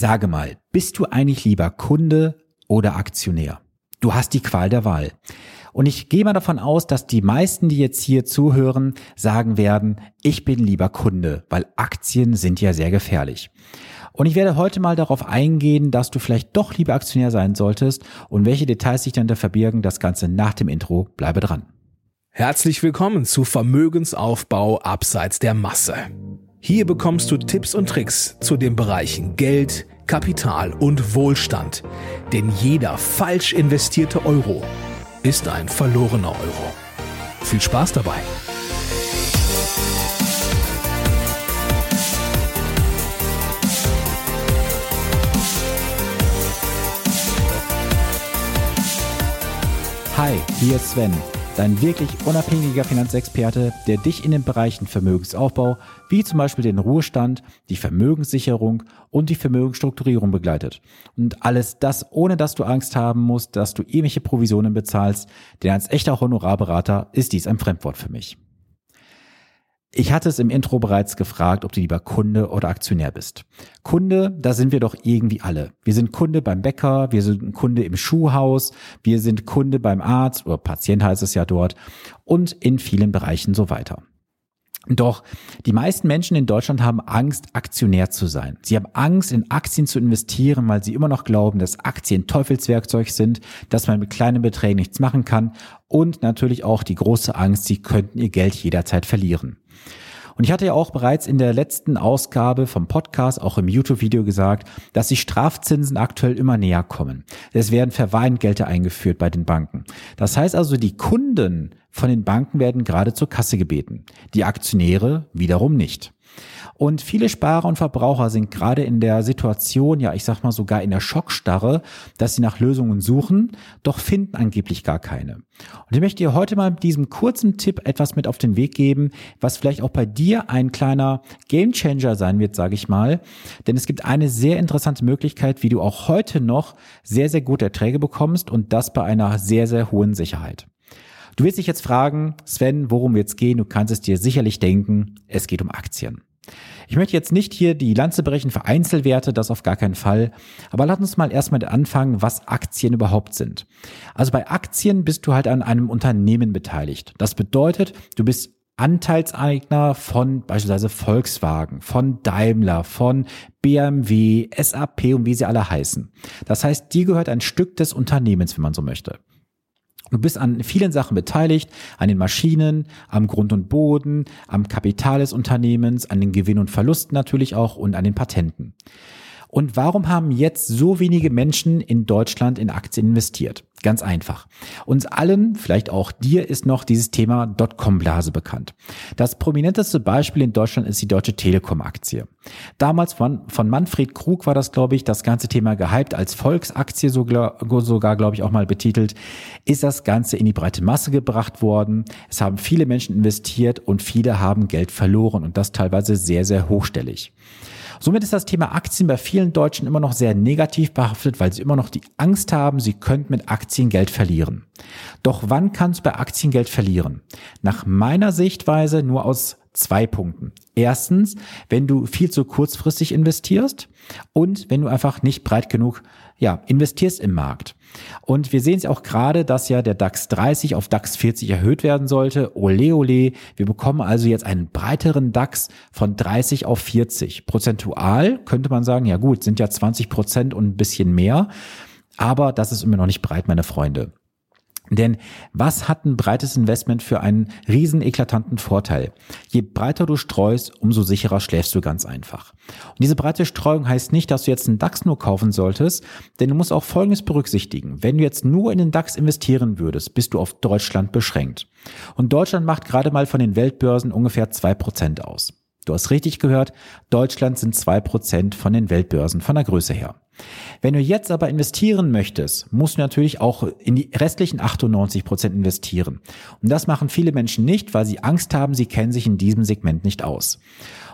Sage mal, bist du eigentlich lieber Kunde oder Aktionär? Du hast die Qual der Wahl. Und ich gehe mal davon aus, dass die meisten, die jetzt hier zuhören, sagen werden, ich bin lieber Kunde, weil Aktien sind ja sehr gefährlich. Und ich werde heute mal darauf eingehen, dass du vielleicht doch lieber Aktionär sein solltest und welche Details sich dann da verbirgen. Das Ganze nach dem Intro. Bleibe dran. Herzlich willkommen zu Vermögensaufbau abseits der Masse. Hier bekommst du Tipps und Tricks zu den Bereichen Geld, Kapital und Wohlstand. Denn jeder falsch investierte Euro ist ein verlorener Euro. Viel Spaß dabei! Hi, hier ist Sven dein wirklich unabhängiger Finanzexperte, der dich in den Bereichen Vermögensaufbau, wie zum Beispiel den Ruhestand, die Vermögenssicherung und die Vermögensstrukturierung begleitet. Und alles das, ohne dass du Angst haben musst, dass du ähnliche Provisionen bezahlst, denn als echter Honorarberater ist dies ein Fremdwort für mich. Ich hatte es im Intro bereits gefragt, ob du lieber Kunde oder Aktionär bist. Kunde, da sind wir doch irgendwie alle. Wir sind Kunde beim Bäcker, wir sind Kunde im Schuhhaus, wir sind Kunde beim Arzt oder Patient heißt es ja dort und in vielen Bereichen so weiter. Doch die meisten Menschen in Deutschland haben Angst, Aktionär zu sein. Sie haben Angst, in Aktien zu investieren, weil sie immer noch glauben, dass Aktien Teufelswerkzeug sind, dass man mit kleinen Beträgen nichts machen kann und natürlich auch die große Angst, sie könnten ihr Geld jederzeit verlieren. Und ich hatte ja auch bereits in der letzten Ausgabe vom Podcast, auch im YouTube-Video gesagt, dass die Strafzinsen aktuell immer näher kommen. Es werden Verweinggelte eingeführt bei den Banken. Das heißt also, die Kunden von den Banken werden gerade zur Kasse gebeten. Die Aktionäre wiederum nicht. Und viele Sparer und Verbraucher sind gerade in der Situation, ja, ich sag mal sogar in der Schockstarre, dass sie nach Lösungen suchen, doch finden angeblich gar keine. Und ich möchte dir heute mal mit diesem kurzen Tipp etwas mit auf den Weg geben, was vielleicht auch bei dir ein kleiner Gamechanger sein wird, sage ich mal. Denn es gibt eine sehr interessante Möglichkeit, wie du auch heute noch sehr, sehr gute Erträge bekommst und das bei einer sehr, sehr hohen Sicherheit. Du wirst dich jetzt fragen, Sven, worum wird es gehen? Du kannst es dir sicherlich denken, es geht um Aktien. Ich möchte jetzt nicht hier die Lanze brechen für Einzelwerte, das auf gar keinen Fall. Aber lass uns mal erstmal anfangen, was Aktien überhaupt sind. Also bei Aktien bist du halt an einem Unternehmen beteiligt. Das bedeutet, du bist Anteilseigner von beispielsweise Volkswagen, von Daimler, von BMW, SAP und wie sie alle heißen. Das heißt, dir gehört ein Stück des Unternehmens, wenn man so möchte. Du bist an vielen Sachen beteiligt, an den Maschinen, am Grund und Boden, am Kapital des Unternehmens, an den Gewinn und Verlusten natürlich auch und an den Patenten. Und warum haben jetzt so wenige Menschen in Deutschland in Aktien investiert? Ganz einfach. Uns allen, vielleicht auch dir, ist noch dieses Thema Dotcom-Blase bekannt. Das prominenteste Beispiel in Deutschland ist die Deutsche Telekom-Aktie. Damals von, von Manfred Krug war das, glaube ich, das ganze Thema gehypt als Volksaktie sogar, sogar glaube ich, auch mal betitelt. Ist das Ganze in die breite Masse gebracht worden. Es haben viele Menschen investiert und viele haben Geld verloren und das teilweise sehr, sehr hochstellig. Somit ist das Thema Aktien bei vielen Deutschen immer noch sehr negativ behaftet, weil sie immer noch die Angst haben, sie könnten mit Aktien Geld verlieren. Doch wann kannst du bei Aktien Geld verlieren? Nach meiner Sichtweise nur aus zwei Punkten. Erstens, wenn du viel zu kurzfristig investierst und wenn du einfach nicht breit genug ja, investierst im Markt. Und wir sehen es auch gerade, dass ja der DAX 30 auf DAX 40 erhöht werden sollte. Ole, ole. Wir bekommen also jetzt einen breiteren DAX von 30 auf 40. Prozentual könnte man sagen, ja gut, sind ja 20 Prozent und ein bisschen mehr. Aber das ist immer noch nicht breit, meine Freunde. Denn was hat ein breites Investment für einen riesen eklatanten Vorteil? Je breiter du streust, umso sicherer schläfst du ganz einfach. Und diese breite Streuung heißt nicht, dass du jetzt einen DAX nur kaufen solltest, denn du musst auch Folgendes berücksichtigen. Wenn du jetzt nur in den DAX investieren würdest, bist du auf Deutschland beschränkt. Und Deutschland macht gerade mal von den Weltbörsen ungefähr zwei Prozent aus. Du hast richtig gehört, Deutschland sind zwei Prozent von den Weltbörsen von der Größe her. Wenn du jetzt aber investieren möchtest, musst du natürlich auch in die restlichen 98 Prozent investieren. Und das machen viele Menschen nicht, weil sie Angst haben, sie kennen sich in diesem Segment nicht aus.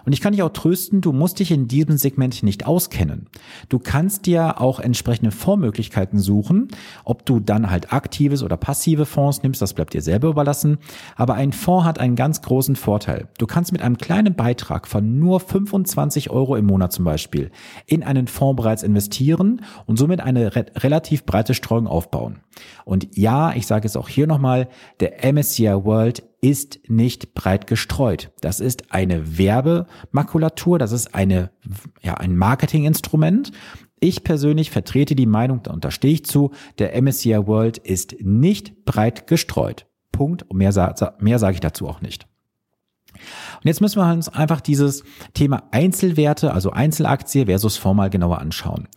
Und ich kann dich auch trösten, du musst dich in diesem Segment nicht auskennen. Du kannst dir auch entsprechende Fondsmöglichkeiten suchen, ob du dann halt aktives oder passive Fonds nimmst, das bleibt dir selber überlassen. Aber ein Fonds hat einen ganz großen Vorteil. Du kannst mit einem kleinen Beitrag von nur 25 Euro im Monat zum Beispiel in einen Fonds bereits investieren und somit eine re relativ breite Streuung aufbauen. Und ja, ich sage es auch hier nochmal, der MSCI World ist nicht breit gestreut. Das ist eine Werbemakulatur, das ist eine, ja, ein Marketinginstrument. Ich persönlich vertrete die Meinung, da unterstehe ich zu, der MSCI World ist nicht breit gestreut. Punkt. Und mehr, mehr sage ich dazu auch nicht. Und jetzt müssen wir uns einfach dieses Thema Einzelwerte, also Einzelaktie versus Fonds mal genauer anschauen.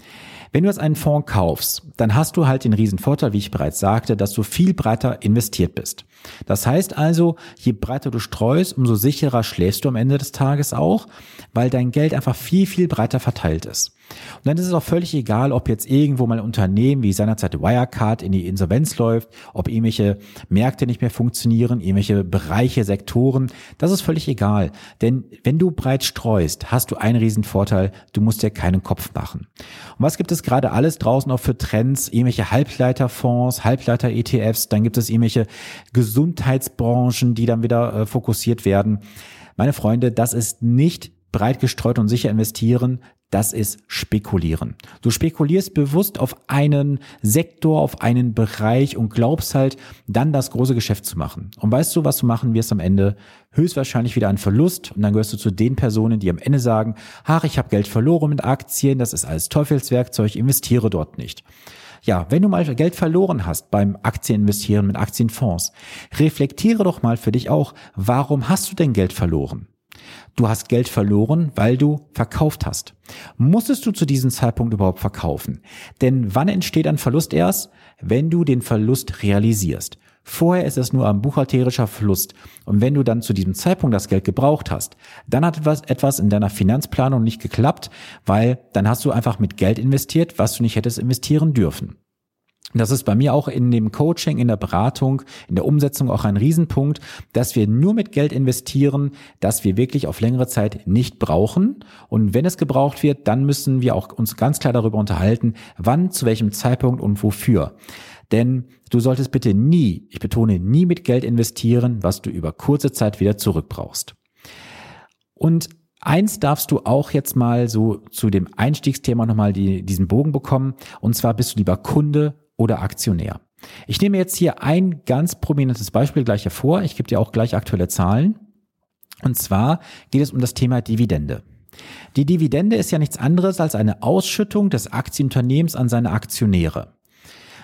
Wenn du jetzt einen Fonds kaufst, dann hast du halt den riesen Vorteil, wie ich bereits sagte, dass du viel breiter investiert bist. Das heißt also, je breiter du streust, umso sicherer schläfst du am Ende des Tages auch, weil dein Geld einfach viel, viel breiter verteilt ist. Und dann ist es auch völlig egal, ob jetzt irgendwo mal ein Unternehmen wie seinerzeit Wirecard in die Insolvenz läuft, ob irgendwelche Märkte nicht mehr funktionieren, irgendwelche Bereiche, Sektoren. Das ist völlig egal. Denn wenn du breit streust, hast du einen riesen Vorteil. Du musst dir keinen Kopf machen. Und was gibt es gerade alles draußen auch für Trends? Irgendwelche Halbleiterfonds, Halbleiter-ETFs, dann gibt es irgendwelche Gesundheitsbranchen, die dann wieder äh, fokussiert werden. Meine Freunde, das ist nicht breit gestreut und sicher investieren, das ist Spekulieren. Du spekulierst bewusst auf einen Sektor, auf einen Bereich und glaubst halt, dann das große Geschäft zu machen. Und weißt du, was du machen wirst am Ende? Höchstwahrscheinlich wieder einen Verlust und dann gehörst du zu den Personen, die am Ende sagen, ach, ich habe Geld verloren mit Aktien, das ist alles Teufelswerkzeug, investiere dort nicht. Ja, wenn du mal Geld verloren hast beim Aktieninvestieren mit Aktienfonds, reflektiere doch mal für dich auch, warum hast du denn Geld verloren? Du hast Geld verloren, weil du verkauft hast. Musstest du zu diesem Zeitpunkt überhaupt verkaufen? Denn wann entsteht ein Verlust erst? Wenn du den Verlust realisierst. Vorher ist es nur ein buchhalterischer Verlust. Und wenn du dann zu diesem Zeitpunkt das Geld gebraucht hast, dann hat etwas, etwas in deiner Finanzplanung nicht geklappt, weil dann hast du einfach mit Geld investiert, was du nicht hättest investieren dürfen. Das ist bei mir auch in dem Coaching, in der Beratung, in der Umsetzung auch ein Riesenpunkt, dass wir nur mit Geld investieren, dass wir wirklich auf längere Zeit nicht brauchen. Und wenn es gebraucht wird, dann müssen wir auch uns ganz klar darüber unterhalten, wann, zu welchem Zeitpunkt und wofür. Denn du solltest bitte nie, ich betone nie mit Geld investieren, was du über kurze Zeit wieder zurückbrauchst. Und Eins darfst du auch jetzt mal so zu dem Einstiegsthema nochmal die, diesen Bogen bekommen. Und zwar bist du lieber Kunde oder Aktionär. Ich nehme jetzt hier ein ganz prominentes Beispiel gleich hervor. Ich gebe dir auch gleich aktuelle Zahlen. Und zwar geht es um das Thema Dividende. Die Dividende ist ja nichts anderes als eine Ausschüttung des Aktienunternehmens an seine Aktionäre.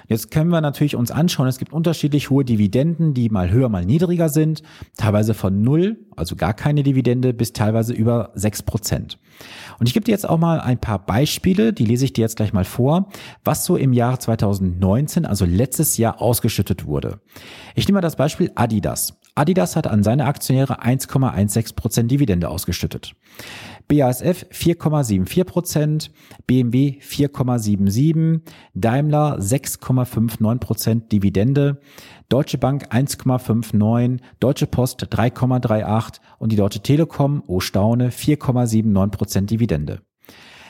Jetzt können wir natürlich uns anschauen, es gibt unterschiedlich hohe Dividenden, die mal höher, mal niedriger sind, teilweise von null, also gar keine Dividende, bis teilweise über sechs Prozent. Und ich gebe dir jetzt auch mal ein paar Beispiele, die lese ich dir jetzt gleich mal vor, was so im Jahr 2019, also letztes Jahr, ausgeschüttet wurde. Ich nehme mal das Beispiel Adidas. Adidas hat an seine Aktionäre 1,16 Prozent Dividende ausgeschüttet. BASF 4,74 Prozent, BMW 4,77, Daimler 6,59 Prozent Dividende, Deutsche Bank 1,59, Deutsche Post 3,38 und die Deutsche Telekom, oh Staune, 4,79 Prozent Dividende.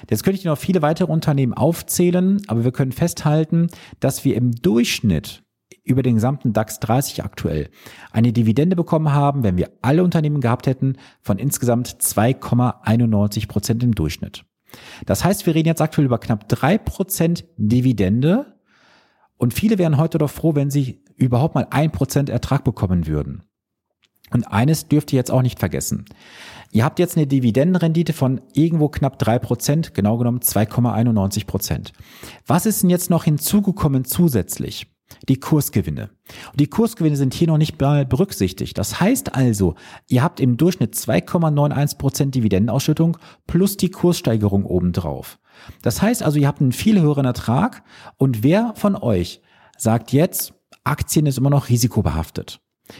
Jetzt könnte ich noch viele weitere Unternehmen aufzählen, aber wir können festhalten, dass wir im Durchschnitt über den gesamten DAX 30 aktuell eine Dividende bekommen haben, wenn wir alle Unternehmen gehabt hätten, von insgesamt 2,91 Prozent im Durchschnitt. Das heißt, wir reden jetzt aktuell über knapp drei Prozent Dividende und viele wären heute doch froh, wenn sie überhaupt mal ein Prozent Ertrag bekommen würden. Und eines dürft ihr jetzt auch nicht vergessen. Ihr habt jetzt eine Dividendenrendite von irgendwo knapp drei Prozent, genau genommen 2,91%. Prozent. Was ist denn jetzt noch hinzugekommen zusätzlich? Die Kursgewinne. Und die Kursgewinne sind hier noch nicht berücksichtigt. Das heißt also, ihr habt im Durchschnitt 2,91 Prozent Dividendenausschüttung plus die Kurssteigerung obendrauf. Das heißt also, ihr habt einen viel höheren Ertrag und wer von euch sagt jetzt, Aktien ist immer noch risikobehaftet?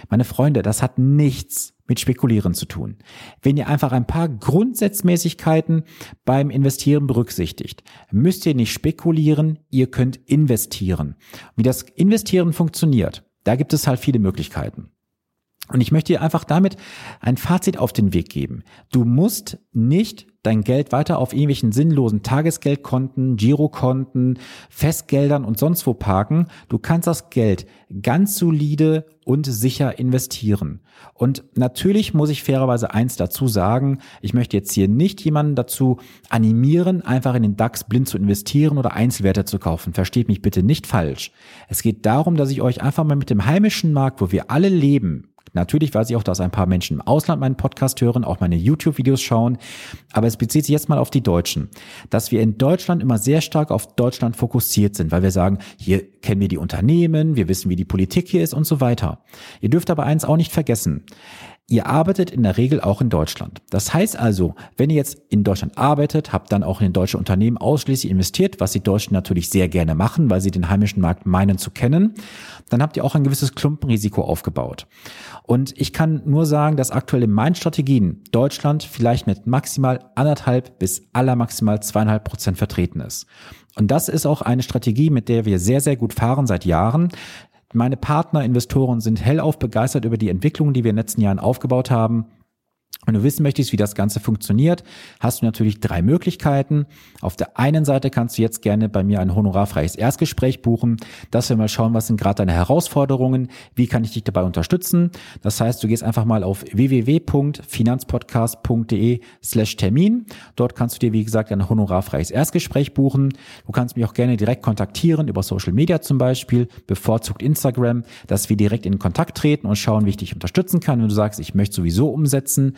Meine Freunde, das hat nichts mit Spekulieren zu tun. Wenn ihr einfach ein paar Grundsatzmäßigkeiten beim Investieren berücksichtigt, müsst ihr nicht spekulieren, ihr könnt investieren. Wie das Investieren funktioniert, da gibt es halt viele Möglichkeiten. Und ich möchte dir einfach damit ein Fazit auf den Weg geben. Du musst nicht dein Geld weiter auf irgendwelchen sinnlosen Tagesgeldkonten, Girokonten, Festgeldern und sonst wo parken. Du kannst das Geld ganz solide und sicher investieren. Und natürlich muss ich fairerweise eins dazu sagen. Ich möchte jetzt hier nicht jemanden dazu animieren, einfach in den DAX blind zu investieren oder Einzelwerte zu kaufen. Versteht mich bitte nicht falsch. Es geht darum, dass ich euch einfach mal mit dem heimischen Markt, wo wir alle leben, Natürlich weiß ich auch, dass ein paar Menschen im Ausland meinen Podcast hören, auch meine YouTube-Videos schauen. Aber es bezieht sich jetzt mal auf die Deutschen. Dass wir in Deutschland immer sehr stark auf Deutschland fokussiert sind, weil wir sagen, hier kennen wir die Unternehmen, wir wissen, wie die Politik hier ist und so weiter. Ihr dürft aber eins auch nicht vergessen. Ihr arbeitet in der Regel auch in Deutschland. Das heißt also, wenn ihr jetzt in Deutschland arbeitet, habt dann auch in deutsche Unternehmen ausschließlich investiert, was die Deutschen natürlich sehr gerne machen, weil sie den heimischen Markt meinen zu kennen, dann habt ihr auch ein gewisses Klumpenrisiko aufgebaut. Und ich kann nur sagen, dass aktuell in meinen Strategien Deutschland vielleicht mit maximal anderthalb bis aller maximal zweieinhalb Prozent vertreten ist. Und das ist auch eine Strategie, mit der wir sehr, sehr gut fahren seit Jahren. Meine Partner, Investoren sind hellauf begeistert über die Entwicklungen, die wir in den letzten Jahren aufgebaut haben. Wenn du wissen möchtest, wie das Ganze funktioniert, hast du natürlich drei Möglichkeiten. Auf der einen Seite kannst du jetzt gerne bei mir ein honorarfreies Erstgespräch buchen, dass wir mal schauen, was sind gerade deine Herausforderungen, wie kann ich dich dabei unterstützen. Das heißt, du gehst einfach mal auf www.finanzpodcast.de slash Termin. Dort kannst du dir, wie gesagt, ein honorarfreies Erstgespräch buchen. Du kannst mich auch gerne direkt kontaktieren, über Social Media zum Beispiel, bevorzugt Instagram, dass wir direkt in Kontakt treten und schauen, wie ich dich unterstützen kann. Wenn du sagst, ich möchte sowieso umsetzen,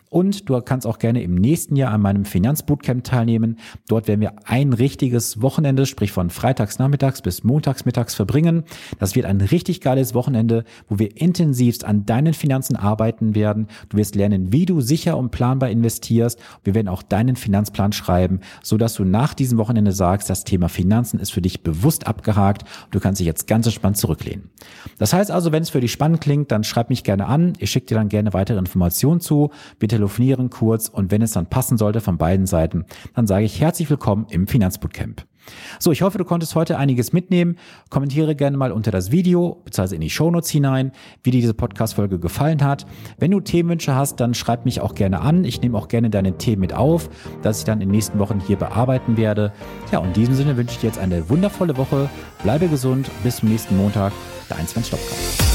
und du kannst auch gerne im nächsten Jahr an meinem Finanzbootcamp teilnehmen. Dort werden wir ein richtiges Wochenende, sprich von freitags nachmittags bis montags mittags verbringen. Das wird ein richtig geiles Wochenende, wo wir intensivst an deinen Finanzen arbeiten werden. Du wirst lernen, wie du sicher und planbar investierst. Wir werden auch deinen Finanzplan schreiben, so dass du nach diesem Wochenende sagst, das Thema Finanzen ist für dich bewusst abgehakt. Du kannst dich jetzt ganz entspannt zurücklehnen. Das heißt also, wenn es für dich spannend klingt, dann schreib mich gerne an. Ich schicke dir dann gerne weitere Informationen zu. Wir telefonieren kurz und wenn es dann passen sollte von beiden Seiten, dann sage ich herzlich willkommen im Finanzbootcamp. So, ich hoffe, du konntest heute einiges mitnehmen. Kommentiere gerne mal unter das Video bzw. in die Shownotes hinein, wie dir diese Podcast-Folge gefallen hat. Wenn du Themenwünsche hast, dann schreib mich auch gerne an. Ich nehme auch gerne deine Themen mit auf, dass ich dann in den nächsten Wochen hier bearbeiten werde. Ja, und in diesem Sinne wünsche ich dir jetzt eine wundervolle Woche. Bleibe gesund. Bis zum nächsten Montag. Dein Sven Stopka.